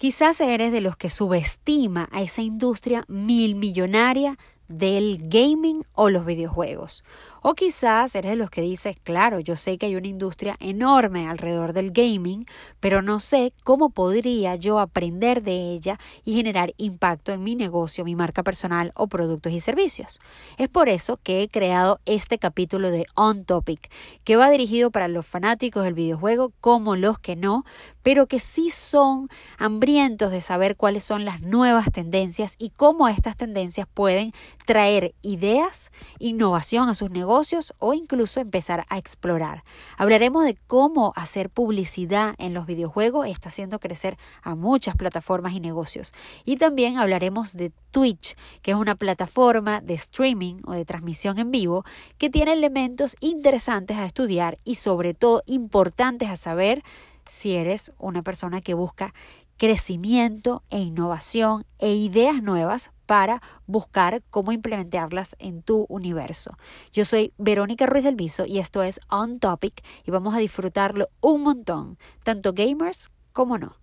Quizás eres de los que subestima a esa industria mil millonaria del gaming o los videojuegos. O quizás eres de los que dices, claro, yo sé que hay una industria enorme alrededor del gaming, pero no sé cómo podría yo aprender de ella y generar impacto en mi negocio, mi marca personal o productos y servicios. Es por eso que he creado este capítulo de On Topic, que va dirigido para los fanáticos del videojuego como los que no, pero que sí son hambrientos de saber cuáles son las nuevas tendencias y cómo estas tendencias pueden traer ideas, innovación a sus negocios o incluso empezar a explorar. Hablaremos de cómo hacer publicidad en los videojuegos, está haciendo crecer a muchas plataformas y negocios. Y también hablaremos de Twitch, que es una plataforma de streaming o de transmisión en vivo que tiene elementos interesantes a estudiar y sobre todo importantes a saber si eres una persona que busca crecimiento e innovación e ideas nuevas para buscar cómo implementarlas en tu universo. Yo soy Verónica Ruiz del Viso y esto es On Topic y vamos a disfrutarlo un montón, tanto gamers como no.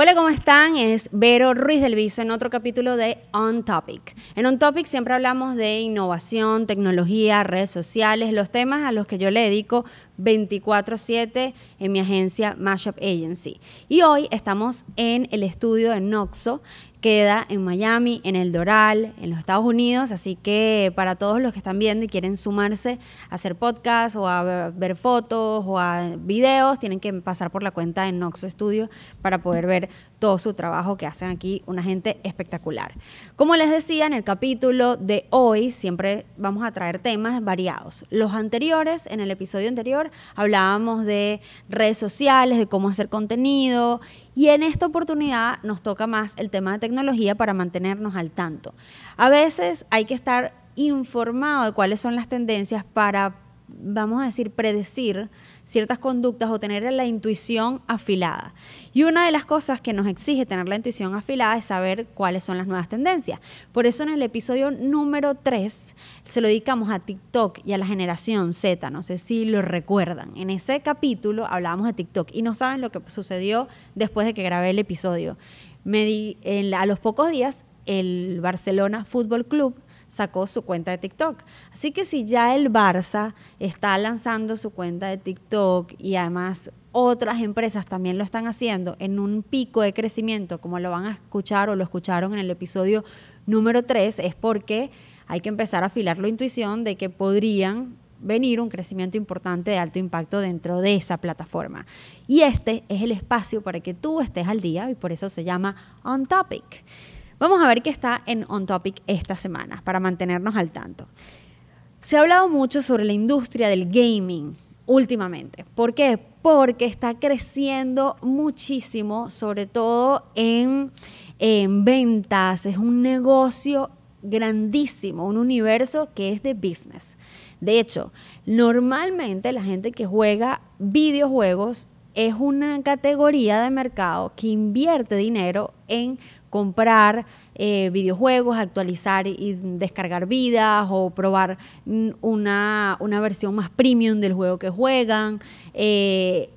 Hola, ¿cómo están? Es Vero Ruiz del Viso en otro capítulo de On Topic. En On Topic siempre hablamos de innovación, tecnología, redes sociales, los temas a los que yo le dedico 24/7 en mi agencia Mashup Agency. Y hoy estamos en el estudio de Noxo queda en Miami, en el Doral, en los Estados Unidos, así que para todos los que están viendo y quieren sumarse a hacer podcast o a ver fotos o a videos, tienen que pasar por la cuenta de Noxo Studio para poder ver todo su trabajo que hacen aquí, una gente espectacular. Como les decía, en el capítulo de hoy siempre vamos a traer temas variados. Los anteriores, en el episodio anterior, hablábamos de redes sociales, de cómo hacer contenido y en esta oportunidad nos toca más el tema de tecnología para mantenernos al tanto. A veces hay que estar informado de cuáles son las tendencias para vamos a decir, predecir ciertas conductas o tener la intuición afilada. Y una de las cosas que nos exige tener la intuición afilada es saber cuáles son las nuevas tendencias. Por eso en el episodio número 3 se lo dedicamos a TikTok y a la generación Z, no sé si lo recuerdan. En ese capítulo hablábamos de TikTok y no saben lo que sucedió después de que grabé el episodio. Me di, a los pocos días el Barcelona Fútbol Club sacó su cuenta de TikTok. Así que si ya el Barça está lanzando su cuenta de TikTok y además otras empresas también lo están haciendo en un pico de crecimiento, como lo van a escuchar o lo escucharon en el episodio número 3, es porque hay que empezar a afilar la intuición de que podrían venir un crecimiento importante de alto impacto dentro de esa plataforma. Y este es el espacio para que tú estés al día y por eso se llama On Topic. Vamos a ver qué está en On Topic esta semana para mantenernos al tanto. Se ha hablado mucho sobre la industria del gaming últimamente. ¿Por qué? Porque está creciendo muchísimo, sobre todo en, en ventas. Es un negocio grandísimo, un universo que es de business. De hecho, normalmente la gente que juega videojuegos es una categoría de mercado que invierte dinero en comprar eh, videojuegos, actualizar y descargar vidas o probar una, una, versión más premium del juego que juegan. Eh,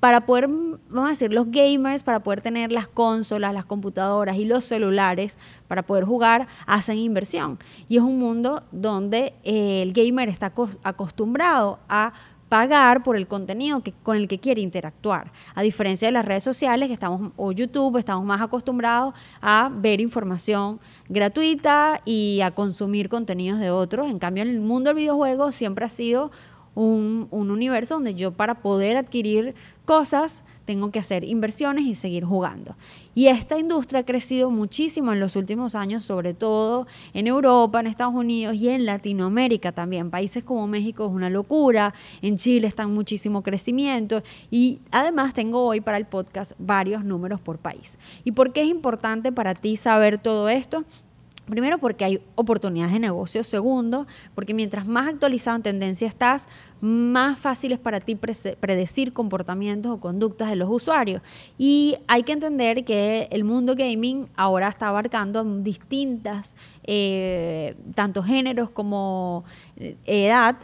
para poder, vamos a decir, los gamers, para poder tener las consolas, las computadoras y los celulares, para poder jugar, hacen inversión. Y es un mundo donde eh, el gamer está acostumbrado a pagar por el contenido que, con el que quiere interactuar. A diferencia de las redes sociales que estamos, o YouTube, estamos más acostumbrados a ver información gratuita y a consumir contenidos de otros. En cambio, en el mundo del videojuego siempre ha sido un, universo donde yo para poder adquirir cosas tengo que hacer inversiones y seguir jugando. Y esta industria ha crecido muchísimo en los últimos años, sobre todo en Europa, en Estados Unidos y en Latinoamérica también. Países como México es una locura, en Chile está en muchísimo crecimiento y además tengo hoy para el podcast varios números por país. ¿Y por qué es importante para ti saber todo esto? Primero porque hay oportunidades de negocio. Segundo, porque mientras más actualizado en tendencia estás, más fácil es para ti predecir comportamientos o conductas de los usuarios. Y hay que entender que el mundo gaming ahora está abarcando distintas, eh, tanto géneros como eh, edad,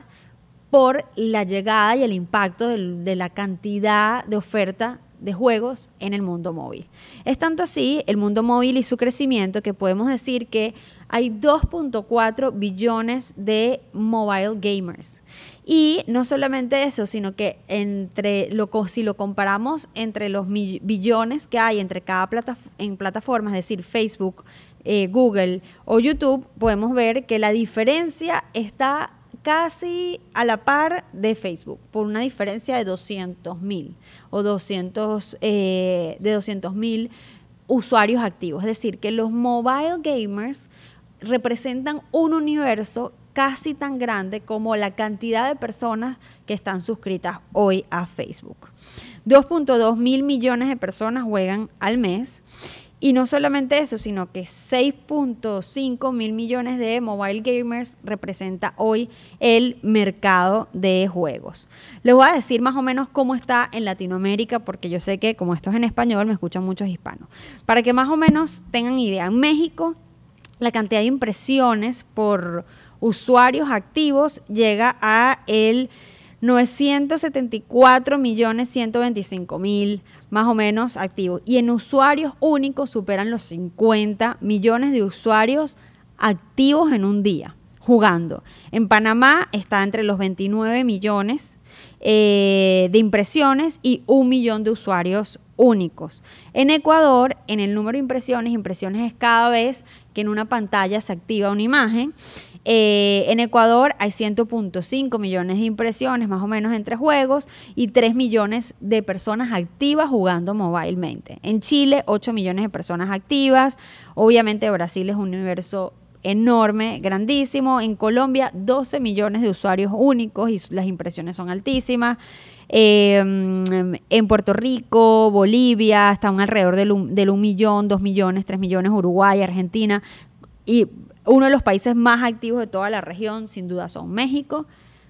por la llegada y el impacto de la cantidad de oferta de juegos en el mundo móvil. Es tanto así el mundo móvil y su crecimiento que podemos decir que hay 2.4 billones de mobile gamers. Y no solamente eso, sino que entre lo, si lo comparamos entre los billones que hay entre cada plata, en plataforma, es decir, Facebook, eh, Google o YouTube, podemos ver que la diferencia está casi a la par de Facebook, por una diferencia de 200 mil o 200, eh, de 200 mil usuarios activos. Es decir, que los mobile gamers representan un universo casi tan grande como la cantidad de personas que están suscritas hoy a Facebook. 2.2 mil millones de personas juegan al mes y no solamente eso, sino que 6.5 mil millones de mobile gamers representa hoy el mercado de juegos. Les voy a decir más o menos cómo está en Latinoamérica, porque yo sé que como esto es en español, me escuchan muchos hispanos. Para que más o menos tengan idea, en México la cantidad de impresiones por usuarios activos llega a el 974 millones 125 mil más o menos activos. Y en usuarios únicos superan los 50 millones de usuarios activos en un día jugando. En Panamá está entre los 29 millones eh, de impresiones y un millón de usuarios únicos. En Ecuador, en el número de impresiones, impresiones es cada vez que en una pantalla se activa una imagen eh, en Ecuador hay 100.5 millones de impresiones más o menos entre juegos y 3 millones de personas activas jugando movilmente. En Chile, 8 millones de personas activas. Obviamente Brasil es un universo enorme, grandísimo. En Colombia, 12 millones de usuarios únicos y las impresiones son altísimas. Em, en Puerto Rico, Bolivia, están alrededor del 1 millón, 2 millones, 3 millones, Uruguay, Argentina. Y uno de los países más activos de toda la región, sin duda, son México,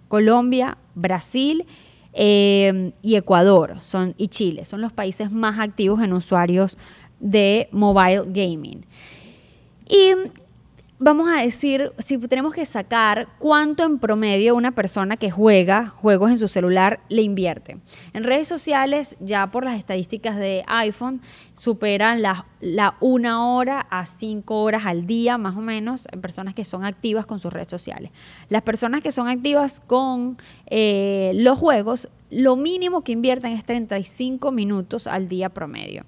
Colombia, Brasil eh, y Ecuador y Chile. Son los países más activos en usuarios de mobile gaming. Y vamos a decir, si tenemos que sacar cuánto en promedio una persona que juega juegos en su celular le invierte. En redes sociales, ya por las estadísticas de iPhone, superan la, la una hora a cinco horas al día, más o menos, en personas que son activas con sus redes sociales. Las personas que son activas con eh, los juegos, lo mínimo que invierten es 35 minutos al día promedio.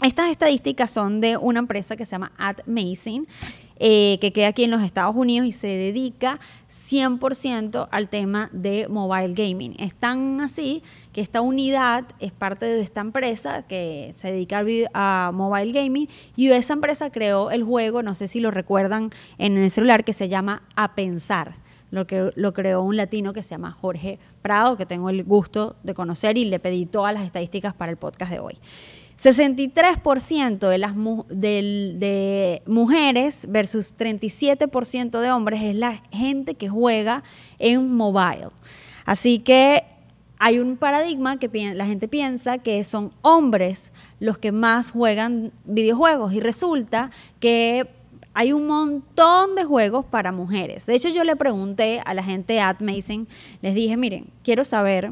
Estas estadísticas son de una empresa que se llama AdMazing eh, que queda aquí en los Estados Unidos y se dedica 100% al tema de mobile gaming. Es tan así que esta unidad es parte de esta empresa que se dedica a mobile gaming y esa empresa creó el juego, no sé si lo recuerdan en el celular, que se llama A Pensar lo que lo creó un latino que se llama Jorge Prado, que tengo el gusto de conocer y le pedí todas las estadísticas para el podcast de hoy. 63% de las mujeres versus 37% de hombres es la gente que juega en mobile. Así que hay un paradigma que la gente piensa que son hombres los que más juegan videojuegos y resulta que hay un montón de juegos para mujeres. De hecho, yo le pregunté a la gente de AdMazing, les dije, miren, quiero saber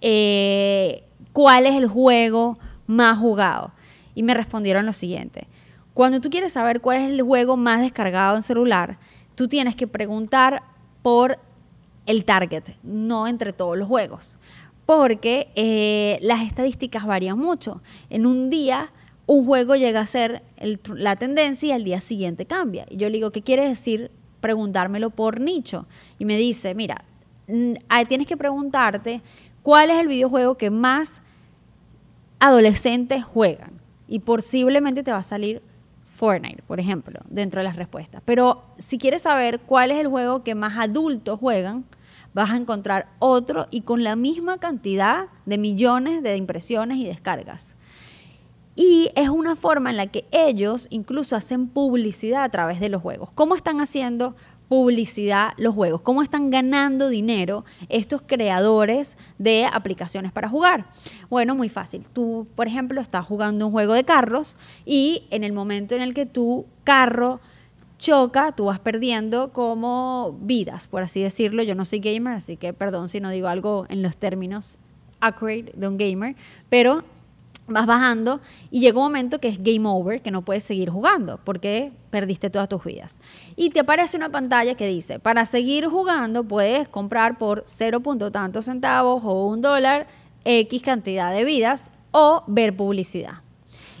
eh, cuál es el juego más jugado. Y me respondieron lo siguiente. Cuando tú quieres saber cuál es el juego más descargado en celular, tú tienes que preguntar por el target, no entre todos los juegos. Porque eh, las estadísticas varían mucho. En un día, un juego llega a ser la tendencia y al día siguiente cambia. Y yo le digo, ¿qué quiere decir preguntármelo por nicho? Y me dice, mira, tienes que preguntarte cuál es el videojuego que más adolescentes juegan. Y posiblemente te va a salir Fortnite, por ejemplo, dentro de las respuestas. Pero si quieres saber cuál es el juego que más adultos juegan, vas a encontrar otro y con la misma cantidad de millones de impresiones y descargas. Y es una forma en la que ellos incluso hacen publicidad a través de los juegos. ¿Cómo están haciendo publicidad los juegos? ¿Cómo están ganando dinero estos creadores de aplicaciones para jugar? Bueno, muy fácil. Tú, por ejemplo, estás jugando un juego de carros y en el momento en el que tu carro choca, tú vas perdiendo como vidas, por así decirlo. Yo no soy gamer, así que perdón si no digo algo en los términos accurate de un gamer, pero vas bajando y llega un momento que es game over, que no puedes seguir jugando porque perdiste todas tus vidas. Y te aparece una pantalla que dice, para seguir jugando puedes comprar por 0. tantos centavos o un dólar X cantidad de vidas o ver publicidad.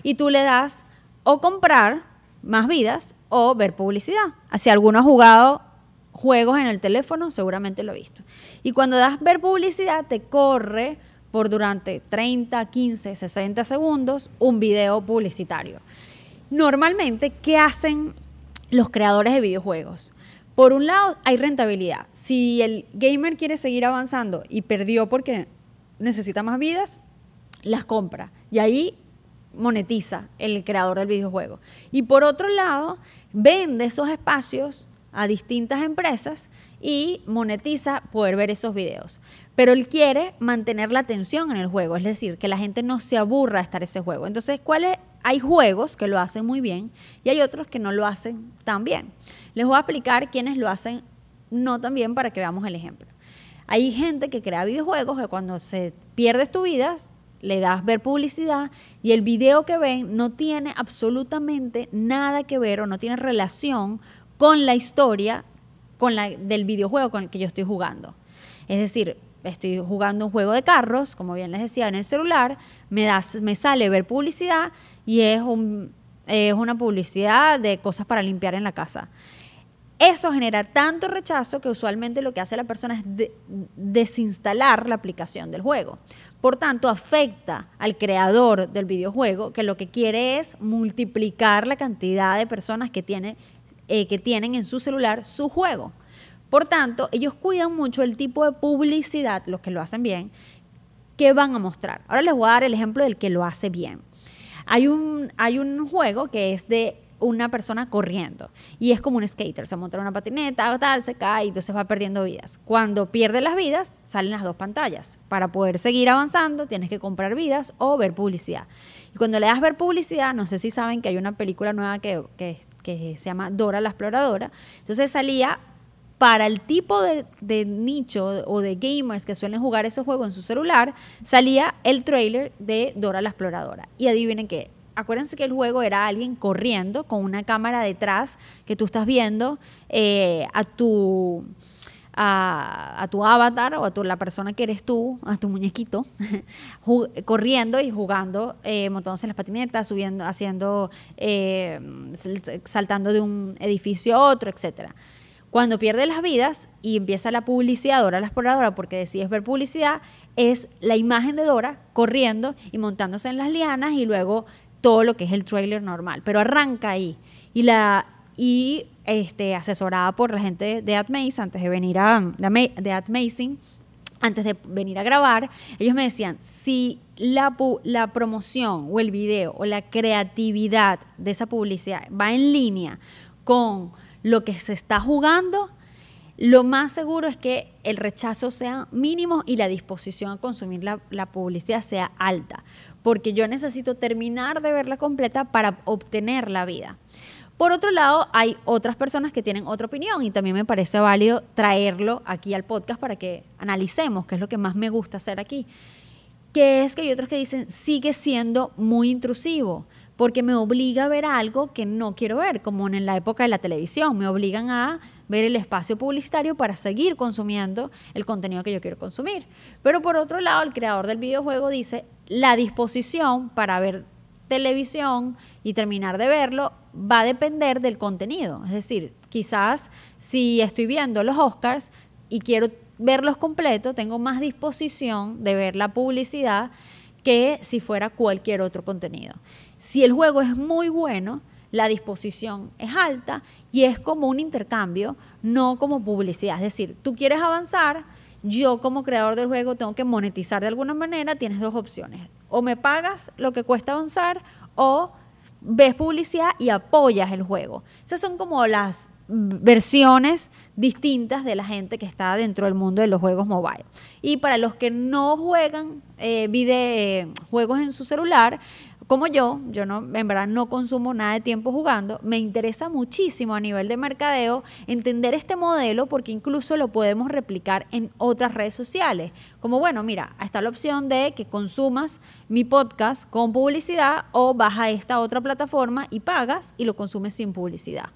Y tú le das o comprar más vidas o ver publicidad. Si alguno ha jugado juegos en el teléfono, seguramente lo ha visto. Y cuando das ver publicidad, te corre por durante 30, 15, 60 segundos un video publicitario. Normalmente, ¿qué hacen los creadores de videojuegos? Por un lado, hay rentabilidad. Si el gamer quiere seguir avanzando y perdió porque necesita más vidas, las compra. Y ahí monetiza el creador del videojuego. Y por otro lado, vende esos espacios a distintas empresas y monetiza poder ver esos videos. Pero él quiere mantener la atención en el juego, es decir, que la gente no se aburra de estar ese juego. Entonces, ¿cuáles? Hay juegos que lo hacen muy bien y hay otros que no lo hacen tan bien. Les voy a explicar quiénes lo hacen no tan bien para que veamos el ejemplo. Hay gente que crea videojuegos que cuando se pierde tu vida, le das ver publicidad y el video que ven no tiene absolutamente nada que ver o no tiene relación con la historia con la, del videojuego con el que yo estoy jugando. Es decir, estoy jugando un juego de carros, como bien les decía, en el celular, me, das, me sale ver publicidad y es, un, es una publicidad de cosas para limpiar en la casa. Eso genera tanto rechazo que usualmente lo que hace la persona es desinstalar la aplicación del juego. Por tanto, afecta al creador del videojuego que lo que quiere es multiplicar la cantidad de personas que tiene eh, que tienen en su celular su juego. Por tanto, ellos cuidan mucho el tipo de publicidad, los que lo hacen bien, que van a mostrar. Ahora les voy a dar el ejemplo del que lo hace bien. Hay un, hay un juego que es de una persona corriendo y es como un skater, se monta una patineta, tal, se cae y entonces va perdiendo vidas. Cuando pierde las vidas, salen las dos pantallas. Para poder seguir avanzando, tienes que comprar vidas o ver publicidad. Y cuando le das ver publicidad, no sé si saben que hay una película nueva que, que que se llama Dora la Exploradora. Entonces salía para el tipo de, nicho o de gamers que suelen jugar ese juego en su celular, salía el trailer de Dora la Exploradora. Y adivinen qué, acuérdense que el juego era alguien corriendo con una cámara detrás que tú estás viendo eh, a tu a, tu avatar o a tu, la persona que eres tú, a tu muñequito, corriendo y jugando, eh, montándose en las patinetas, subiendo, haciendo, eh, saltando de un edificio a otro, etcétera. Cuando pierde las vidas y empieza la publicidad, Dora la exploradora, porque decides ver publicidad, es la imagen de Dora corriendo y montándose en las lianas y luego todo lo que es el trailer normal. Pero arranca ahí. Y la, y este, asesorada por la gente de AdMaze antes de venir a de AdMazing, antes de venir a grabar, ellos me decían, si la promoción o el video o la creatividad de esa publicidad va en línea con lo que se está jugando, lo más seguro es que el rechazo sea mínimo y la disposición a consumir la, publicidad sea alta, porque yo necesito terminar de verla completa para obtener la vida. Por otro lado, hay otras personas que tienen otra opinión y también me parece válido traerlo aquí al podcast para que analicemos qué es lo que más me gusta hacer aquí. Que es que hay otros que dicen, sigue siendo muy intrusivo porque me obliga a ver algo que no quiero ver, como en la época de la televisión, me obligan a ver el espacio publicitario para seguir consumiendo el contenido que yo quiero consumir. Pero por otro lado, el creador del videojuego dice, la disposición para ver televisión y terminar de verlo va a depender del contenido. Es decir, quizás si estoy viendo los Oscars y quiero verlos completos, tengo más disposición de ver la publicidad que si fuera cualquier otro contenido. Si el juego es muy bueno, la disposición es alta y es como un intercambio, no como publicidad. Es decir, tú quieres avanzar, yo como creador del juego tengo que monetizar de alguna manera, tienes dos opciones. O me pagas lo que cuesta avanzar o ves publicidad y apoyas el juego. Esas son como las versiones distintas de la gente que está dentro del mundo de los juegos mobile. Y para los que no juegan eh, videojuegos en su celular, como yo, yo no, en verdad no consumo nada de tiempo jugando, me interesa muchísimo a nivel de mercadeo entender este modelo porque incluso lo podemos replicar en otras redes sociales. Como bueno, mira, está la opción de que consumas mi podcast con publicidad o vas a esta otra plataforma y pagas y lo consumes sin publicidad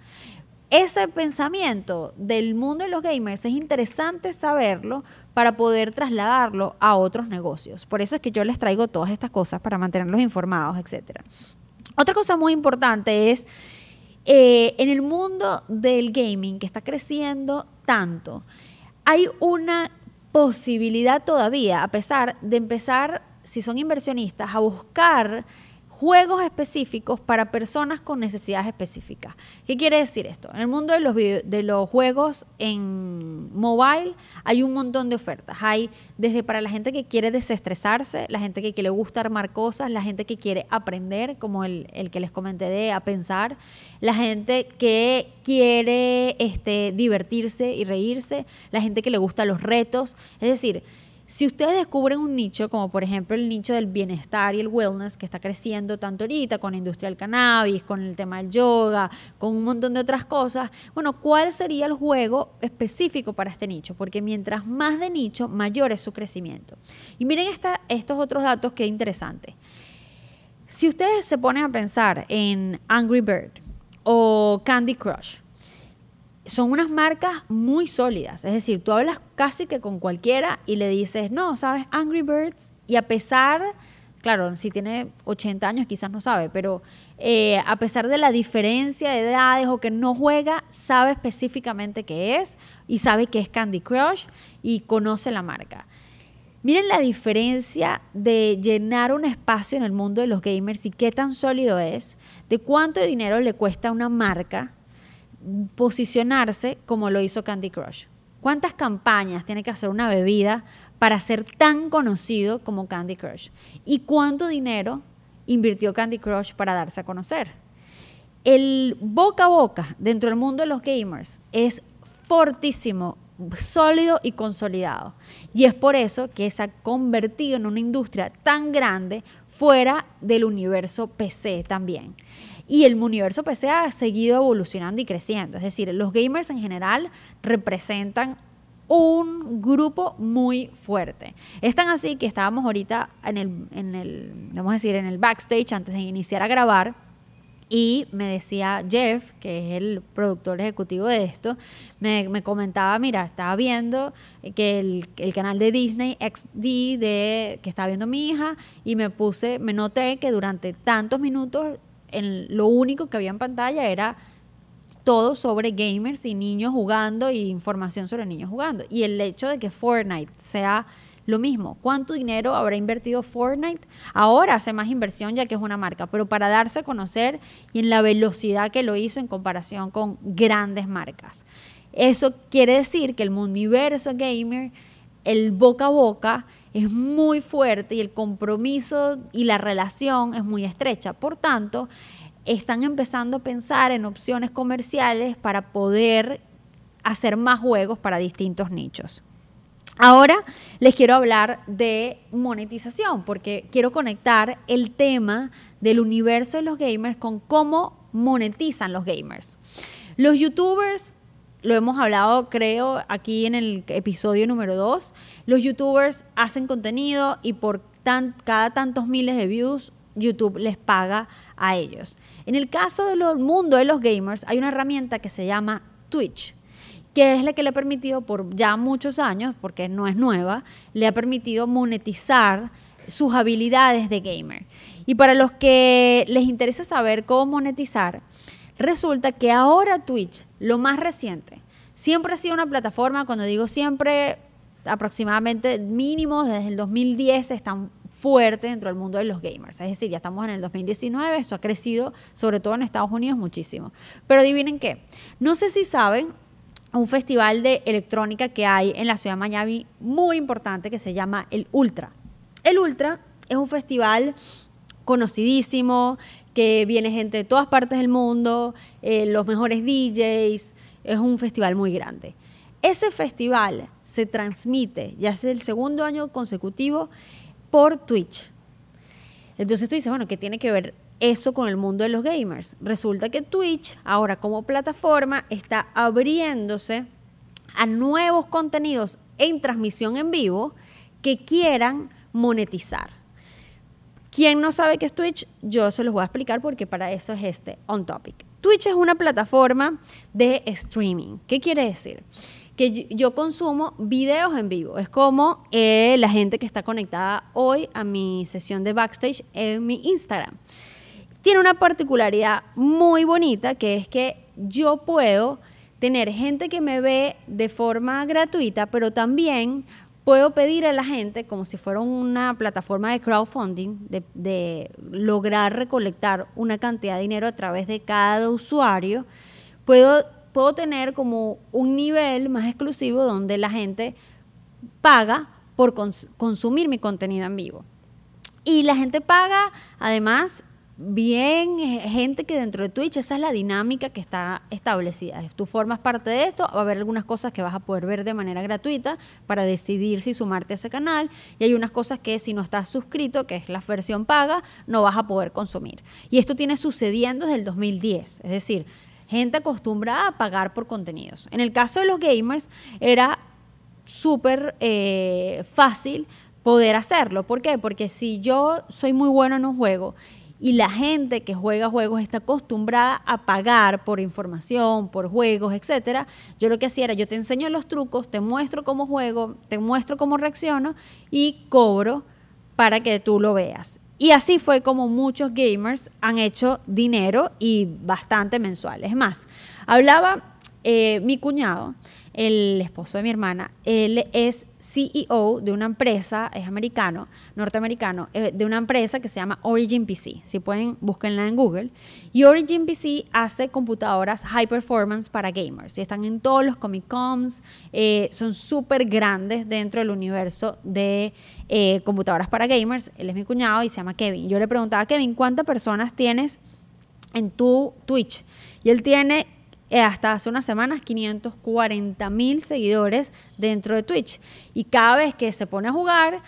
ese pensamiento del mundo de los gamers es interesante saberlo para poder trasladarlo a otros negocios. Por eso es que yo les traigo todas estas cosas para mantenerlos informados, etc. Otra cosa muy importante es eh, en el mundo del gaming que está creciendo tanto, hay una posibilidad todavía, a pesar de empezar, si son inversionistas, a buscar juegos específicos para personas con necesidades específicas. ¿Qué quiere decir esto? En el mundo de los, de los juegos en mobile hay un montón de ofertas. Hay desde para la gente que quiere desestresarse, la gente que, le gusta armar cosas, la gente que quiere aprender, como el, el, que les comenté de a pensar, la gente que quiere este, divertirse y reírse, la gente que le gusta los retos. Es decir, si ustedes descubren un nicho, como por ejemplo el nicho del bienestar y el wellness, que está creciendo tanto ahorita con la industria del cannabis, con el tema del yoga, con un montón de otras cosas, bueno, ¿cuál sería el juego específico para este nicho? Porque mientras más de nicho, mayor es su crecimiento. Y miren estos otros datos que interesantes. Si ustedes se ponen a pensar en Angry Bird o Candy Crush, son unas marcas muy sólidas. Es decir, tú hablas casi que con cualquiera y le dices, no, sabes, Angry Birds, y a pesar, claro, si tiene 80 años quizás no sabe, pero eh, a pesar de la diferencia de edades o que no juega, sabe específicamente qué es y sabe que es Candy Crush y conoce la marca. Miren la diferencia de llenar un espacio en el mundo de los gamers y qué tan sólido es, de cuánto dinero le cuesta una marca posicionarse como lo hizo Candy Crush. ¿Cuántas campañas tiene que hacer una bebida para ser tan conocido como Candy Crush? ¿Y cuánto dinero invirtió Candy Crush para darse a conocer? El boca a boca dentro del mundo de los gamers es fortísimo, sólido y consolidado. Y es por eso que se ha convertido en una industria tan grande fuera del universo PC también. Y el universo PC ha seguido evolucionando y creciendo. Es decir, los gamers en general representan un grupo muy fuerte. Es tan así que estábamos ahorita en el, en el, vamos a decir, en el backstage antes de iniciar a grabar. Y me decía Jeff, que es el productor ejecutivo de esto, me, me comentaba, mira, estaba viendo que el, el, canal de Disney XD de, que estaba viendo mi hija y me puse, me noté que durante tantos minutos lo único que había en pantalla era todo sobre gamers y niños jugando y información sobre niños jugando. Y el hecho de que Fortnite sea lo mismo, ¿cuánto dinero habrá invertido Fortnite? Ahora hace más inversión ya que es una marca, pero para darse a conocer y en la velocidad que lo hizo en comparación con grandes marcas. Eso quiere decir que el universo gamer, el boca a boca, es muy fuerte y el compromiso y la relación es muy estrecha. Por tanto, están empezando a pensar en opciones comerciales para poder hacer más juegos para distintos nichos. Ahora les quiero hablar de monetización porque quiero conectar el tema del universo de los gamers con cómo monetizan los gamers. Los youtubers lo hemos hablado creo aquí en el episodio número 2, los youtubers hacen contenido y por cada tantos miles de views YouTube les paga a ellos. En el caso del mundo de los gamers hay una herramienta que se llama Twitch que es la que le ha permitido por ya muchos años, porque no es nueva, le ha permitido monetizar sus habilidades de gamer. Y para los que les interesa saber cómo monetizar, Resulta que ahora Twitch, lo más reciente, siempre ha sido una plataforma, cuando digo siempre, aproximadamente mínimo desde el 2010 están fuerte dentro del mundo de los gamers. Es decir, ya estamos en el 2019, esto ha crecido, sobre todo en Estados Unidos, muchísimo. Pero adivinen qué, no sé si saben un festival de electrónica que hay en la ciudad de Miami muy importante que se llama el Ultra. El Ultra es un festival conocidísimo, que viene gente de todas partes del mundo, eh, los mejores DJs, es un festival muy grande. Ese festival se transmite, ya es el segundo año consecutivo, por Twitch. Entonces tú dices, bueno, ¿qué tiene que ver eso con el mundo de los gamers? Resulta que Twitch, ahora como plataforma, está abriéndose a nuevos contenidos en transmisión en vivo que quieran monetizar. ¿Quién no sabe qué es Twitch? Yo se los voy a explicar porque para eso es este On Topic. Twitch es una plataforma de streaming. ¿Qué quiere decir? Que yo consumo videos en vivo. Es como eh, la gente que está conectada hoy a mi sesión de backstage en mi Instagram. Tiene una particularidad muy bonita que es que yo puedo tener gente que me ve de forma gratuita, pero también puedo pedir a la gente, como si fuera una plataforma de crowdfunding, de, lograr recolectar una cantidad de dinero a través de cada usuario, puedo, puedo tener como un nivel más exclusivo donde la gente paga por consumir mi contenido en vivo. Y la gente paga, además, bien eh, gente que dentro de Twitch, esa es la dinámica que está establecida. Tú formas parte de esto, va a haber algunas cosas que vas a poder ver de manera gratuita para decidir si sumarte a ese canal y hay unas cosas que si no estás suscrito, que es la versión paga, no vas a poder consumir. Y esto tiene sucediendo desde el 2010, es decir, gente acostumbrada a pagar por contenidos. En el caso de los gamers era súper eh, fácil poder hacerlo. ¿Por qué? Porque si yo soy muy bueno en un juego y la gente que juega juegos está acostumbrada a pagar por información, por juegos, etcétera. Yo lo que hacía era, yo te enseño los trucos, te muestro cómo juego, te muestro cómo reacciono y cobro para que tú lo veas. Y así fue como muchos gamers han hecho dinero y bastante mensual. Es más, hablaba eh, mi cuñado el esposo de mi hermana, él es CEO de una empresa, es americano, norteamericano, eh, de una empresa que se llama Origin PC. Si pueden, búsquenla en Google. Y Origin PC hace computadoras high performance para gamers. Y están en todos los Comic Cons, eh, son súper grandes dentro del universo de computadoras para gamers. Él es mi cuñado y se llama Kevin. Yo le preguntaba a Kevin, ¿cuántas personas tienes en tu Twitch? Y él tiene hasta hace unas semanas 540 mil seguidores dentro de Twitch. Y cada vez que se pone a jugar,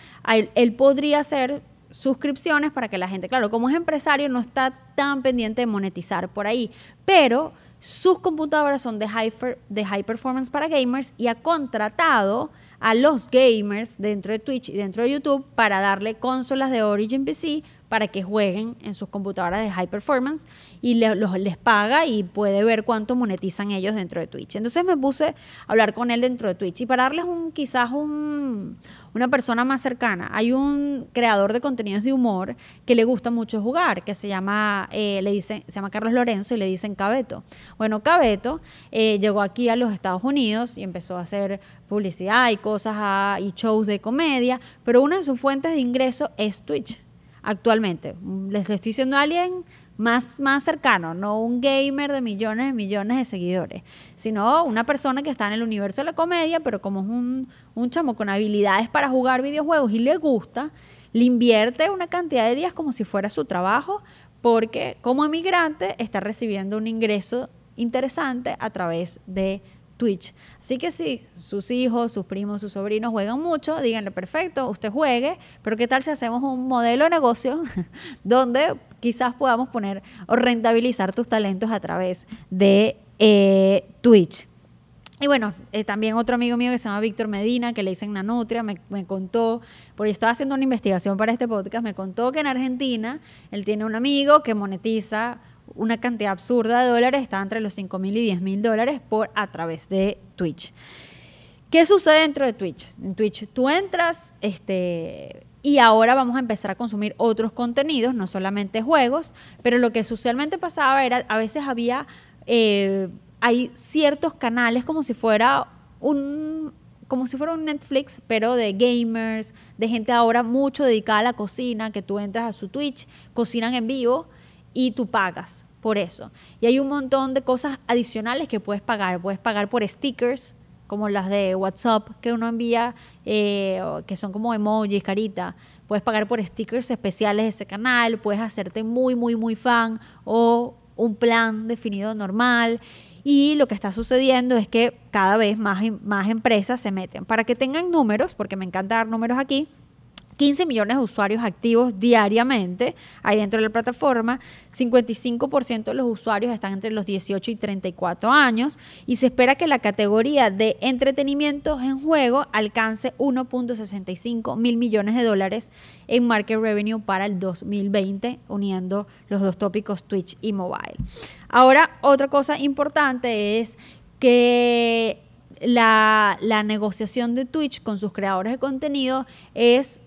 él, podría hacer suscripciones para que la gente, claro, como es empresario, no está tan pendiente de monetizar por ahí, pero sus computadoras son de high, de high performance para gamers y ha contratado a los gamers dentro de Twitch y dentro de YouTube para darle consolas de Origin PC para que jueguen en sus computadoras de high performance y los, les paga y puede ver cuánto monetizan ellos dentro de Twitch. Entonces me puse a hablar con él dentro de Twitch y para darles un quizás un, una persona más cercana. Hay un creador de contenidos de humor que le gusta mucho jugar, que se llama, eh, le dicen, se llama Carlos Lorenzo y le dicen Cabeto. Bueno, Cabeto eh, llegó aquí a los Estados Unidos y empezó a hacer publicidad y cosas ah, y shows de comedia, pero una de sus fuentes de ingreso es Twitch actualmente. Les estoy diciendo a alguien más, más cercano, no un gamer de millones y millones de seguidores, sino una persona que está en el universo de la comedia, pero como es un, un chamo con habilidades para jugar videojuegos y le gusta, le invierte una cantidad de días como si fuera su trabajo, porque como emigrante está recibiendo un ingreso interesante a través de Twitch. Así que si sus hijos, sus primos, sus sobrinos juegan mucho, díganle, perfecto, usted juegue, pero ¿qué tal si hacemos un modelo de negocio donde quizás podamos poner o rentabilizar tus talentos a través de eh, Twitch? Y bueno, eh, también otro amigo mío que se llama Víctor Medina, que le dicen Nanutria, me, me, contó, porque yo estaba haciendo una investigación para este podcast, me contó que en Argentina él tiene un amigo que monetiza una cantidad absurda de dólares, está entre los 5 mil y 10 mil dólares por a través de Twitch. ¿Qué sucede dentro de Twitch? En Twitch tú entras este, y ahora vamos a empezar a consumir otros contenidos, no solamente juegos, pero lo que socialmente pasaba era, a veces había, eh, hay ciertos canales como si fuera un, como si fuera un Netflix, pero de gamers, de gente ahora mucho dedicada a la cocina, que tú entras a su Twitch, cocinan en vivo y tú pagas por eso. Y hay un montón de cosas adicionales que puedes pagar. Puedes pagar por stickers como las de WhatsApp que uno envía, eh, que son como emojis, carita. Puedes pagar por stickers especiales de ese canal, puedes hacerte muy, muy, muy fan o un plan definido normal. Y lo que está sucediendo es que cada vez más, más empresas se meten. Para que tengan números, porque me encanta dar números aquí, 15 millones de usuarios activos diariamente ahí dentro de la plataforma. 55% de los usuarios están entre los 18 y 34 años y se espera que la categoría de entretenimiento en juego alcance 1.65 mil millones de dólares en market revenue para el 2020, uniendo los dos tópicos Twitch y mobile. Ahora, otra cosa importante es que la, negociación de Twitch con sus creadores de contenido es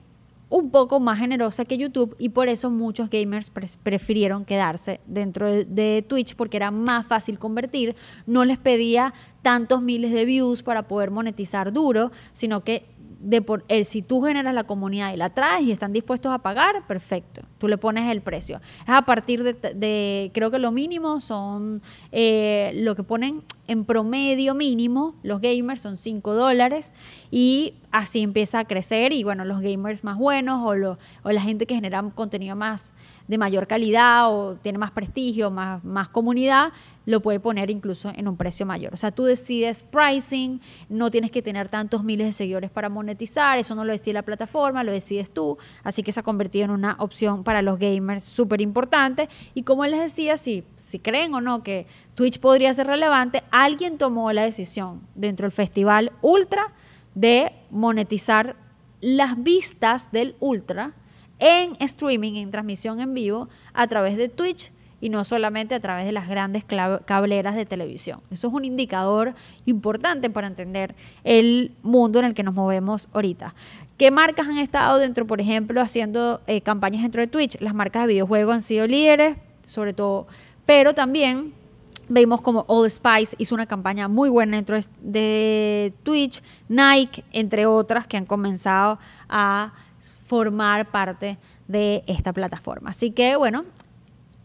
un poco más generosa que YouTube y por eso muchos gamers prefirieron quedarse dentro de, Twitch porque era más fácil convertir, no les pedía tantos miles de views para poder monetizar duro, sino que de por, el, si tú generas la comunidad y la traes y están dispuestos a pagar, perfecto, tú le pones el precio. Es a partir de, creo que lo mínimo son, eh, lo que ponen en promedio mínimo, los gamers son 5 dólares y así empieza a crecer y bueno, los gamers más buenos o, lo, o la gente que genera contenido más de mayor calidad o tiene más prestigio, más, más comunidad, lo puede poner incluso en un precio mayor. O sea, tú decides pricing, no tienes que tener tantos miles de seguidores para monetizar, eso no lo decide la plataforma, lo decides tú, así que se ha convertido en una opción para los gamers súper importante. Y como les decía, si, si creen o no que Twitch podría ser relevante, alguien tomó la decisión dentro del festival Ultra de monetizar las vistas del Ultra en streaming, en transmisión en vivo, a través de Twitch y no solamente a través de las grandes cableras de televisión. Eso es un indicador importante para entender el mundo en el que nos movemos ahorita. ¿Qué marcas han estado dentro, por ejemplo, haciendo eh, campañas dentro de Twitch? Las marcas de videojuegos han sido líderes, sobre todo, pero también vemos como All Spice hizo una campaña muy buena dentro de Twitch, Nike, entre otras, que han comenzado a formar parte de esta plataforma. Así que bueno,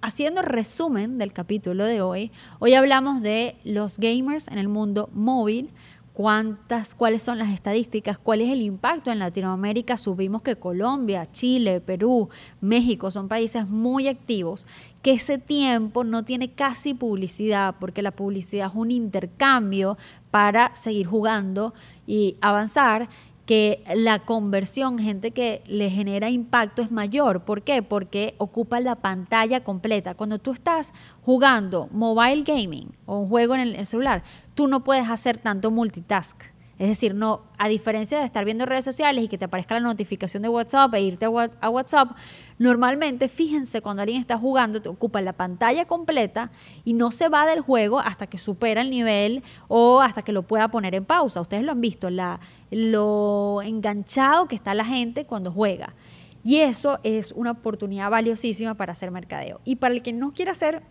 haciendo resumen del capítulo de hoy, hoy hablamos de los gamers en el mundo móvil, cuántas, cuáles son las estadísticas, cuál es el impacto en Latinoamérica. Subimos que Colombia, Chile, Perú, México son países muy activos, que ese tiempo no tiene casi publicidad, porque la publicidad es un intercambio para seguir jugando y avanzar que la conversión, gente que le genera impacto es mayor. ¿Por qué? Porque ocupa la pantalla completa. Cuando tú estás jugando mobile gaming o un juego en el celular, tú no puedes hacer tanto multitask. Es decir, no, a diferencia de estar viendo redes sociales y que te aparezca la notificación de WhatsApp e irte a WhatsApp, normalmente, fíjense, cuando alguien está jugando, te ocupa la pantalla completa y no se va del juego hasta que supera el nivel o hasta que lo pueda poner en pausa. Ustedes lo han visto, la, lo enganchado que está la gente cuando juega. Y eso es una oportunidad valiosísima para hacer mercadeo. Y para el que no quiera hacer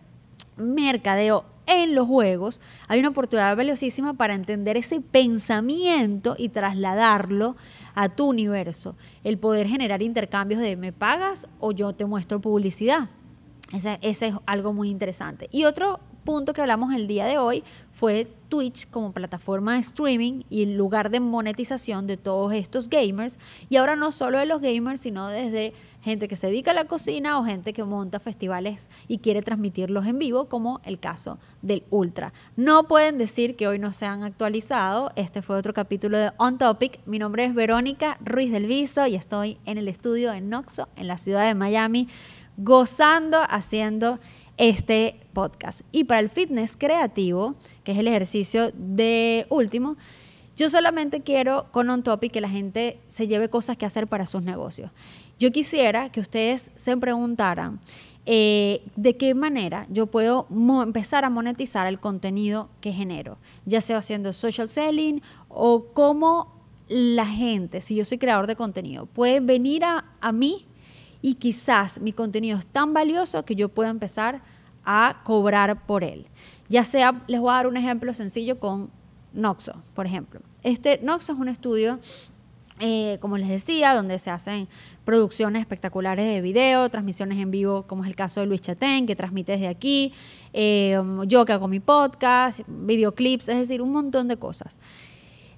mercadeo en los juegos, hay una oportunidad valiosísima para entender ese pensamiento y trasladarlo a tu universo. El poder generar intercambios de me pagas o yo te muestro publicidad. Ese, ese es algo muy interesante. Y otro punto que hablamos el día de hoy fue Twitch como plataforma de streaming y lugar de monetización de todos estos gamers. Y ahora no solo de los gamers, sino desde gente que se dedica a la cocina o gente que monta festivales y quiere transmitirlos en vivo, como el caso del Ultra. No pueden decir que hoy no se han actualizado. Este fue otro capítulo de On Topic. Mi nombre es Verónica Ruiz del Viso y estoy en el estudio en Noxo, en la ciudad de Miami, gozando haciendo este podcast. Y para el fitness creativo, que es el ejercicio de último, yo solamente quiero con On Topic que la gente se lleve cosas que hacer para sus negocios. Yo quisiera que ustedes se preguntaran eh, de qué manera yo puedo empezar a monetizar el contenido que genero, ya sea haciendo social selling o cómo la gente, si yo soy creador de contenido, puede venir a, a mí y quizás mi contenido es tan valioso que yo pueda empezar a cobrar por él. Ya sea, les voy a dar un ejemplo sencillo con Noxo, por ejemplo. Este Noxo es un estudio, eh, como les decía, donde se hacen producciones espectaculares de video, transmisiones en vivo, como es el caso de Luis Chatén, que transmite desde aquí, eh, yo que hago mi podcast, videoclips, es decir, un montón de cosas.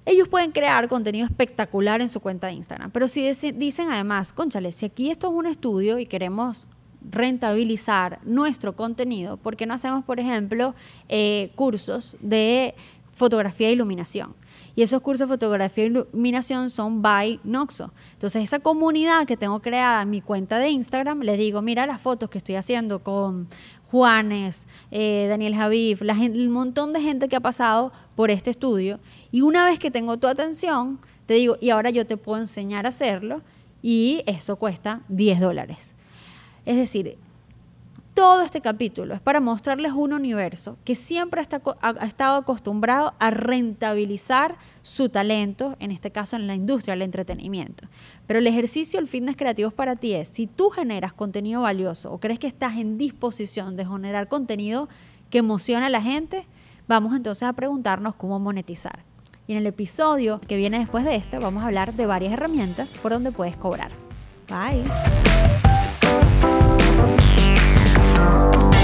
ellos pueden crear contenido espectacular en su cuenta de Instagram. Pero si dicen además, conchale, si aquí esto es un estudio y queremos rentabilizar nuestro contenido, ¿por qué no hacemos, por ejemplo, eh, cursos de fotografía e iluminación? Y esos cursos de fotografía e iluminación son by Noxo. Entonces, esa comunidad que tengo creada en mi cuenta de Instagram, les digo, mira las fotos que estoy haciendo con Juanes, eh, Daniel Javif, la gen- el montón de gente que ha pasado por este estudio. Y una vez que tengo tu atención, te digo, y ahora yo te puedo enseñar a hacerlo, y esto cuesta 10 dólares. Es decir, todo este capítulo es para mostrarles un universo que siempre ha, estado acostumbrado a rentabilizar su talento, en este caso en la industria del entretenimiento. Pero el ejercicio del fitness creativo para ti es, si tú generas contenido valioso o crees que estás en disposición de generar contenido que emociona a la gente, vamos entonces a preguntarnos cómo monetizar. Y en el episodio que viene después de este vamos a hablar de varias herramientas por donde puedes cobrar. Bye.